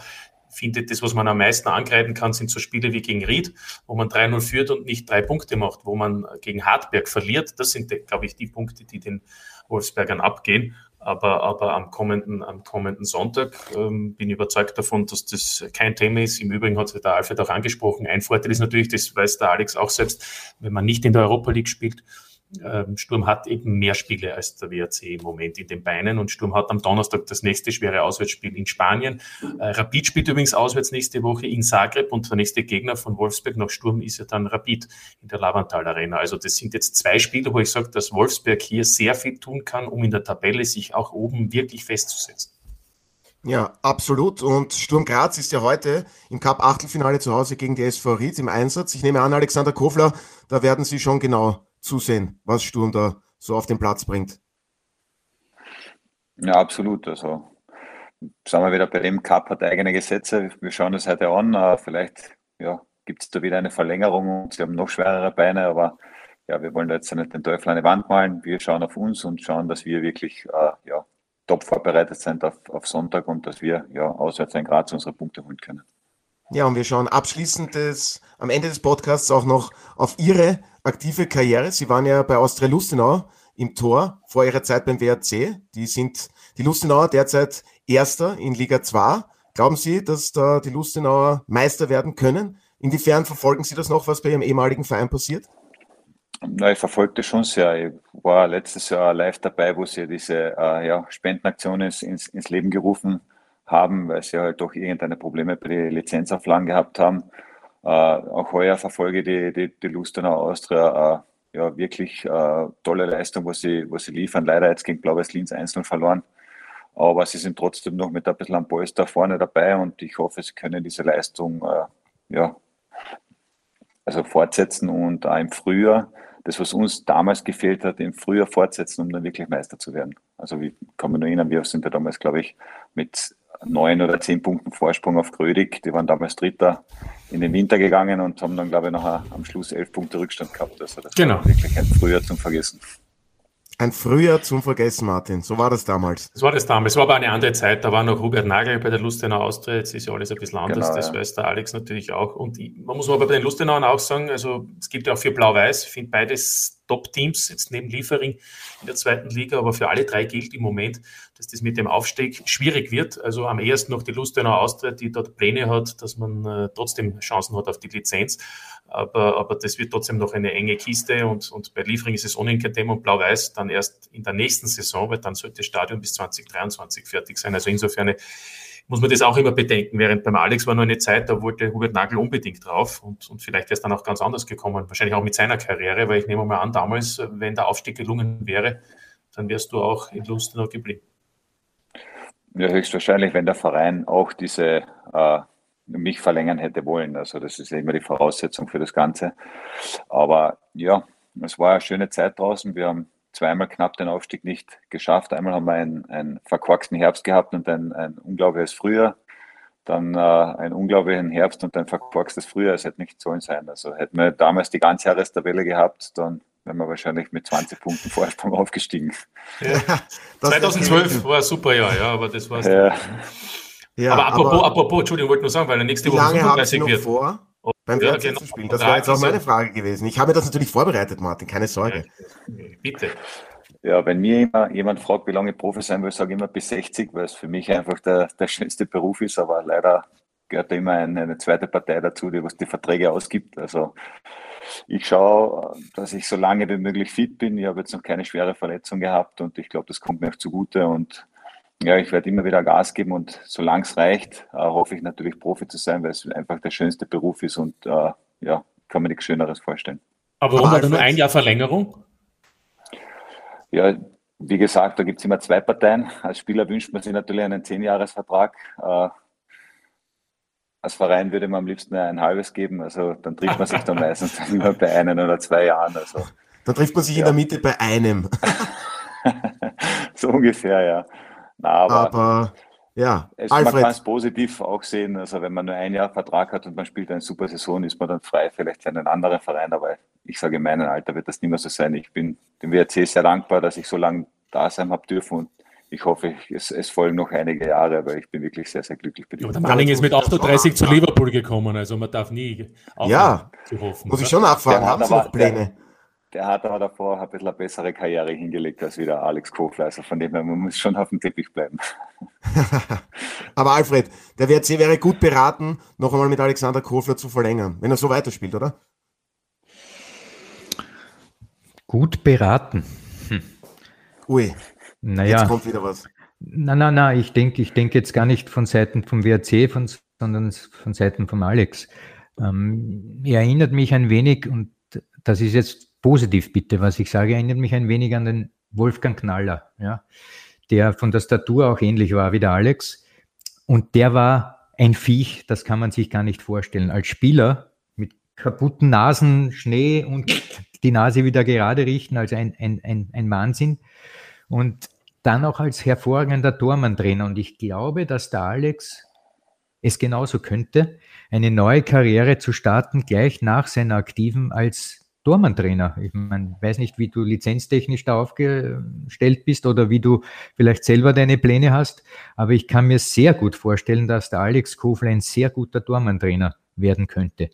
finde, das, was man am meisten angreifen kann, sind so Spiele wie gegen Ried, wo man 3-0 führt und nicht drei Punkte macht, wo man gegen Hartberg verliert. Das sind, glaube ich, die Punkte, die den Wolfsbergern abgehen. Aber, aber am, kommenden, am kommenden Sonntag ähm, bin ich überzeugt davon, dass das kein Thema ist. Im Übrigen hat der Alfred auch angesprochen. Ein Vorteil ist natürlich, das weiß der Alex auch selbst, wenn man nicht in der Europa League spielt, Sturm hat eben mehr Spiele als der WRC im Moment in den Beinen und Sturm hat am Donnerstag das nächste schwere Auswärtsspiel in Spanien. Äh, Rapid spielt übrigens auswärts nächste Woche in Zagreb und der nächste Gegner von Wolfsberg nach Sturm ist ja dann Rapid in der Lavantal Arena. Also das sind jetzt zwei Spiele, wo ich sage, dass Wolfsberg hier sehr viel tun kann, um in der Tabelle sich auch oben wirklich festzusetzen. Ja, absolut. Und Sturm Graz ist ja heute im Cup-Achtelfinale zu Hause gegen die SV Ried im Einsatz. Ich nehme an, Alexander Kofler, da werden Sie schon genau zusehen, was Sturm da so auf den Platz bringt. Ja, absolut. Also sagen wir wieder bei dem Cup hat eigene Gesetze. Wir schauen das heute an. Äh, vielleicht ja, gibt es da wieder eine Verlängerung und sie haben noch schwerere Beine, aber ja, wir wollen da jetzt nicht den Teufel an die Wand malen. Wir schauen auf uns und schauen, dass wir wirklich äh, ja, top vorbereitet sind auf, auf Sonntag und dass wir ja auswärts in Graz unsere Punkte holen können. Ja, und wir schauen abschließend des, am Ende des Podcasts auch noch auf Ihre aktive Karriere. Sie waren ja bei Austria Lustenau im Tor vor Ihrer Zeit beim WRC. Die sind die Lustenauer derzeit Erster in Liga 2. Glauben Sie, dass da die Lustenauer Meister werden können? Inwiefern verfolgen Sie das noch, was bei Ihrem ehemaligen Verein passiert? Na, ich das schon sehr. Ich war letztes Jahr live dabei, wo sie diese äh, ja, Spendenaktion ins, ins Leben gerufen haben, weil sie halt doch irgendeine Probleme bei den Lizenzauflagen gehabt haben. Äh, auch heuer verfolge die, die, die Lustenau Austria äh, ja wirklich äh, tolle Leistung, was sie, was sie liefern. Leider jetzt gegen Blaues Linz einzeln verloren. Aber sie sind trotzdem noch mit ein bisschen am Polster vorne dabei und ich hoffe, sie können diese Leistung äh, ja, also fortsetzen und auch im Frühjahr, das, was uns damals gefehlt hat, im Frühjahr fortsetzen, um dann wirklich Meister zu werden. Also wie kann man nur erinnern, wir sind ja damals, glaube ich, mit neun oder zehn Punkten Vorsprung auf Grödig. Die waren damals Dritter in den Winter gegangen und haben dann, glaube ich, noch am Schluss elf Punkte Rückstand gehabt. Also das genau. war wirklich ein Frühjahr zum Vergessen. Ein Frühjahr zum Vergessen, Martin. So war das damals. So war das damals. Es war aber eine andere Zeit. Da war noch Robert Nagel bei der Lustenau Austria. Jetzt ist ja alles ein bisschen anders. Genau, das ja. weiß der Alex natürlich auch. Und ich, man muss aber bei den Lustenauern auch sagen, also es gibt ja auch für Blau-Weiß, ich finde beides Top-Teams, jetzt neben Liefering in der zweiten Liga, aber für alle drei gilt im Moment, dass das mit dem Aufstieg schwierig wird. Also am ehesten noch die Lustenau Austria, die dort Pläne hat, dass man äh, trotzdem Chancen hat auf die Lizenz aber, aber das wird trotzdem noch eine enge Kiste und, und bei Liefering ist es ohnehin kein Thema und Blau-Weiß dann erst in der nächsten Saison, weil dann sollte das Stadion bis 2023 fertig sein. Also insofern muss man das auch immer bedenken. Während beim Alex war noch eine Zeit, da wollte Hubert Nagel unbedingt drauf und, und vielleicht wäre es dann auch ganz anders gekommen. Wahrscheinlich auch mit seiner Karriere, weil ich nehme mal an, damals, wenn der Aufstieg gelungen wäre, dann wärst du auch in Lustenau geblieben. Ja, höchstwahrscheinlich, wenn der Verein auch diese äh, mich verlängern hätte wollen. Also das ist immer die Voraussetzung für das Ganze. Aber ja, es war eine schöne Zeit draußen. Wir haben zweimal knapp den Aufstieg nicht geschafft. Einmal haben wir einen, einen verkorksten Herbst gehabt und ein, ein unglaubliches Frühjahr. Dann äh, einen unglaublichen Herbst und ein verkorkstes Frühjahr. Es hätte nicht sollen sein. Also hätten wir damals die ganze Jahrestabelle gehabt, dann wären wir wahrscheinlich mit 20 Punkten Vorsprung aufgestiegen. Ja, 2012 war ein super Jahr, ja, aber das war es. Ja. Ja, aber apropos, aber apropos, Entschuldigung, wollte nur sagen, weil nächste Woche 35 wird. Vor? beim ja, genau. Spielen. Das wäre jetzt auch meine Frage gewesen. Ich habe mir das natürlich vorbereitet, Martin, keine Sorge. Bitte. Ja, wenn mir jemand fragt, wie lange ich Profi sein will, sage ich immer bis 60, weil es für mich einfach der, der schönste Beruf ist, aber leider gehört da immer eine, eine zweite Partei dazu, die was die Verträge ausgibt. Also ich schaue, dass ich so lange wie möglich fit bin. Ich habe jetzt noch keine schwere Verletzung gehabt und ich glaube, das kommt mir auch zugute und ja, ich werde immer wieder Gas geben und solange es reicht, äh, hoffe ich natürlich Profi zu sein, weil es einfach der schönste Beruf ist und äh, ja, kann mir nichts Schöneres vorstellen. Aber warum war da nur ein Jahr Verlängerung? Ja, wie gesagt, da gibt es immer zwei Parteien. Als Spieler wünscht man sich natürlich einen Zehnjahresvertrag. Äh, als Verein würde man am liebsten ein halbes geben. Also dann trifft man sich dann meistens immer bei einem oder zwei Jahren. Also, dann trifft man sich ja. in der Mitte bei einem. so ungefähr, ja. Na, aber, aber ja, es, man kann es positiv auch sehen. Also wenn man nur ein Jahr Vertrag hat und man spielt eine super Saison, ist man dann frei, vielleicht für einen anderen Verein. Aber ich sage, in meinem Alter wird das nicht mehr so sein. Ich bin dem WRC sehr dankbar, dass ich so lange da sein habe dürfen und ich hoffe, es, es, folgen noch einige Jahre, aber ich bin wirklich sehr, sehr glücklich bei dir. Ja, der Manning ist mit 38 zu Liverpool gekommen, also man darf nie aufhören ja, zu hoffen. Muss ich schon nachfragen, haben Sie noch Pläne? Der, der hat aber davor ein bisschen eine bessere Karriere hingelegt als wieder Alex Kofler. Also von dem her, man muss schon auf dem Teppich bleiben. aber Alfred, der WRC wäre gut beraten, noch einmal mit Alexander Kofler zu verlängern, wenn er so weiterspielt, oder? Gut beraten. Hm. Ui, naja. jetzt kommt wieder was. Nein, nein, nein, ich denke ich denk jetzt gar nicht von Seiten vom WRC, von, sondern von Seiten von Alex. Ähm, er erinnert mich ein wenig, und das ist jetzt positiv bitte, was ich sage, erinnert mich ein wenig an den Wolfgang Knaller, ja, der von der Statur auch ähnlich war wie der Alex. Und der war ein Viech, das kann man sich gar nicht vorstellen. Als Spieler mit kaputten Nasen, Schnee und die Nase wieder gerade richten, also ein, ein, ein, ein Wahnsinn. Und dann auch als hervorragender Tormann-Trainer. Und ich glaube, dass der Alex es genauso könnte, eine neue Karriere zu starten, gleich nach seiner aktiven als Tormann-Trainer. Ich meine, weiß nicht, wie du lizenztechnisch da aufgestellt bist oder wie du vielleicht selber deine Pläne hast, aber ich kann mir sehr gut vorstellen, dass der Alex Kofler ein sehr guter Tormann-Trainer werden könnte.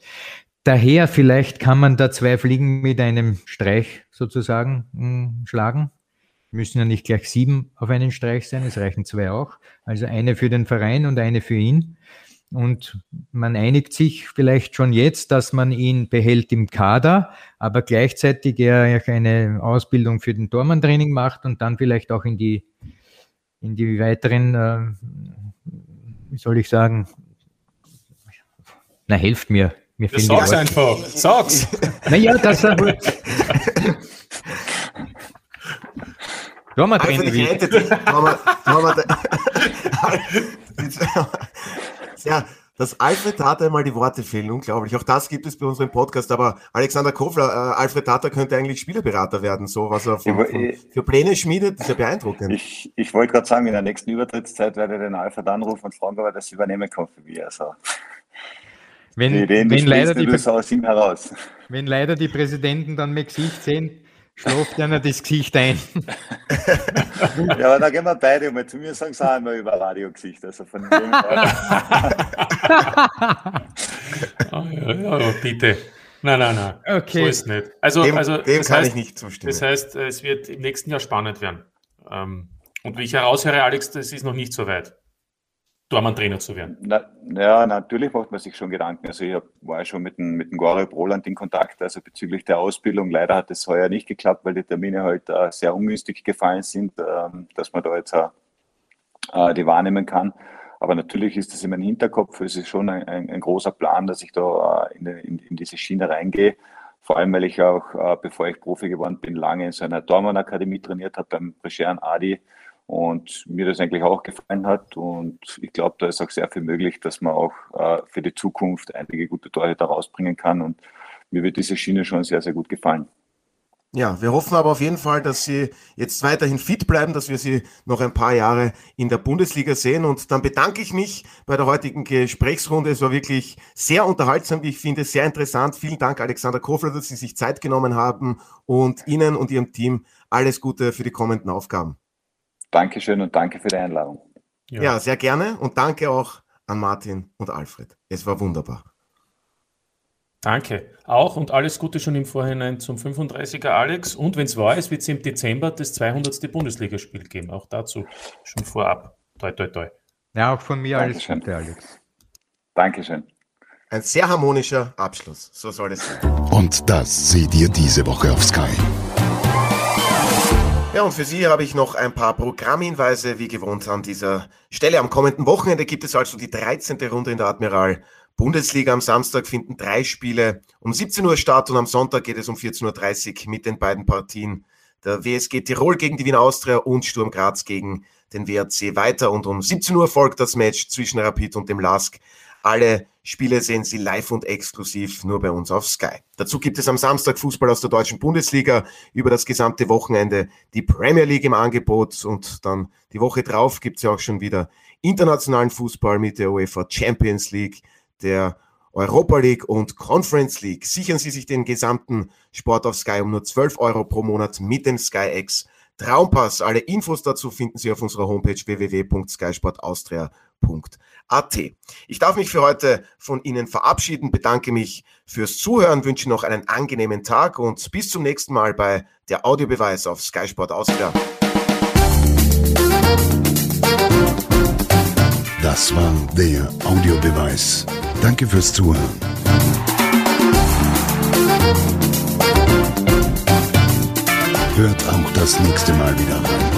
Daher vielleicht kann man da zwei Fliegen mit einem Streich sozusagen mh, hm, schlagen. Müssen ja nicht gleich sieben auf einen Streich sein, es reichen zwei auch. Also eine für den Verein und eine für ihn. Und man einigt sich vielleicht schon jetzt, dass man ihn behält im Kader, aber gleichzeitig er eine Ausbildung für den Tormann-Training macht und dann vielleicht auch in die, in die weiteren, äh, wie soll ich sagen, na, helft mir. mir sag's einfach, sag's. Naja, das er Tormann-Training. Ja, dass Alfred Tata mal die Worte fehlen, unglaublich. Auch das gibt es bei unserem Podcast. Aber Alexander Kofler, äh, Alfred Tata könnte eigentlich Spielerberater werden, so was er von, von, für Pläne schmiedet, ist ja beeindruckend. Ich, ich wollte gerade sagen, in der nächsten Übertrittszeit werde ich den Alfred anrufen und fragen, ob er das übernehmen kann für mich. Also. Wenn, die Ideen, wenn, leider die, heraus. wenn leider die Präsidenten dann mein Gesicht sehen, Schlaft einer das Gesicht ein. ja, aber da gehen wir beide mal. Zu mir sagen sie auch immer über Radiogesicht. Also von dem oh, ja, ja, bitte. Nein, nein, nein. Okay. So ist es nicht. Also, dem, also, dem kann heißt, ich nicht zustimmen. Das heißt, es wird im nächsten Jahr spannend werden. Ähm, und wie ich heraushöre, Alex, das ist noch nicht so weit. Dormann-Trainer zu werden? Na, ja, natürlich macht man sich schon Gedanken. Also ich hab, war ja schon mit dem, mit dem Gore Broland in Kontakt, also bezüglich der Ausbildung. Leider hat es heuer nicht geklappt, weil die Termine halt äh, sehr ungünstig gefallen sind, äh, dass man da jetzt äh, die wahrnehmen kann. Aber natürlich ist das in meinem Hinterkopf, es ist schon ein, ein, ein großer Plan, dass ich da äh, in, in, in, diese Schiene reingehe. Vor allem, weil ich auch, äh, bevor ich Profi geworden bin, lange in so einer Dormann-Akademie trainiert habe beim Brigian Adi und mir das eigentlich auch gefallen hat. Und ich glaube, da ist auch sehr viel möglich, dass man auch äh, für die Zukunft einige gute Torhüter rausbringen kann. Und mir wird diese Schiene schon sehr, sehr gut gefallen. Ja, wir hoffen aber auf jeden Fall, dass Sie jetzt weiterhin fit bleiben, dass wir Sie noch ein paar Jahre in der Bundesliga sehen. Und dann bedanke ich mich bei der heutigen Gesprächsrunde. Es war wirklich sehr unterhaltsam, wie ich finde, sehr interessant. Vielen Dank, Alexander Kofler, dass Sie sich Zeit genommen haben und Ihnen und Ihrem Team alles Gute für die kommenden Aufgaben. Dankeschön und danke für die Einladung. Ja. ja, sehr gerne und danke auch an Martin und Alfred. Es war wunderbar. Danke. Auch und alles Gute schon im Vorhinein zum 35er Alex. Und wenn es wahr ist, wird es im Dezember das 200. Bundesligaspiel geben. Auch dazu schon vorab. Toi, toi, toi. Ja, auch von mir Dankeschön. alles Gute, Alex. Dankeschön. Ein sehr harmonischer Abschluss. So soll es sein. Und das seht ihr diese Woche auf Sky. Ja, und für Sie habe ich noch ein paar Programmhinweise, wie gewohnt an dieser Stelle. Am kommenden Wochenende gibt es also die 13. Runde in der Admiral Bundesliga. Am Samstag finden drei Spiele um 17 Uhr statt und am Sonntag geht es um 14.30 Uhr mit den beiden Partien der WSG Tirol gegen die Wiener Austria und Sturm Graz gegen den WRC weiter. Und um 17 Uhr folgt das Match zwischen Rapid und dem LASK. Alle Spiele sehen Sie live und exklusiv nur bei uns auf Sky. Dazu gibt es am Samstag Fußball aus der deutschen Bundesliga über das gesamte Wochenende die Premier League im Angebot und dann die Woche drauf gibt es ja auch schon wieder internationalen Fußball mit der UEFA Champions League, der Europa League und Conference League. Sichern Sie sich den gesamten Sport auf Sky um nur 12 Euro pro Monat mit dem Sky X Traumpass. Alle Infos dazu finden Sie auf unserer Homepage www.skysportaustria.at. Ich darf mich für heute von Ihnen verabschieden, bedanke mich fürs Zuhören, wünsche noch einen angenehmen Tag und bis zum nächsten Mal bei der Audiobeweis auf Sky Sport Austria. Das war der Audiobeweis. Danke fürs Zuhören. Hört auch das nächste Mal wieder rein.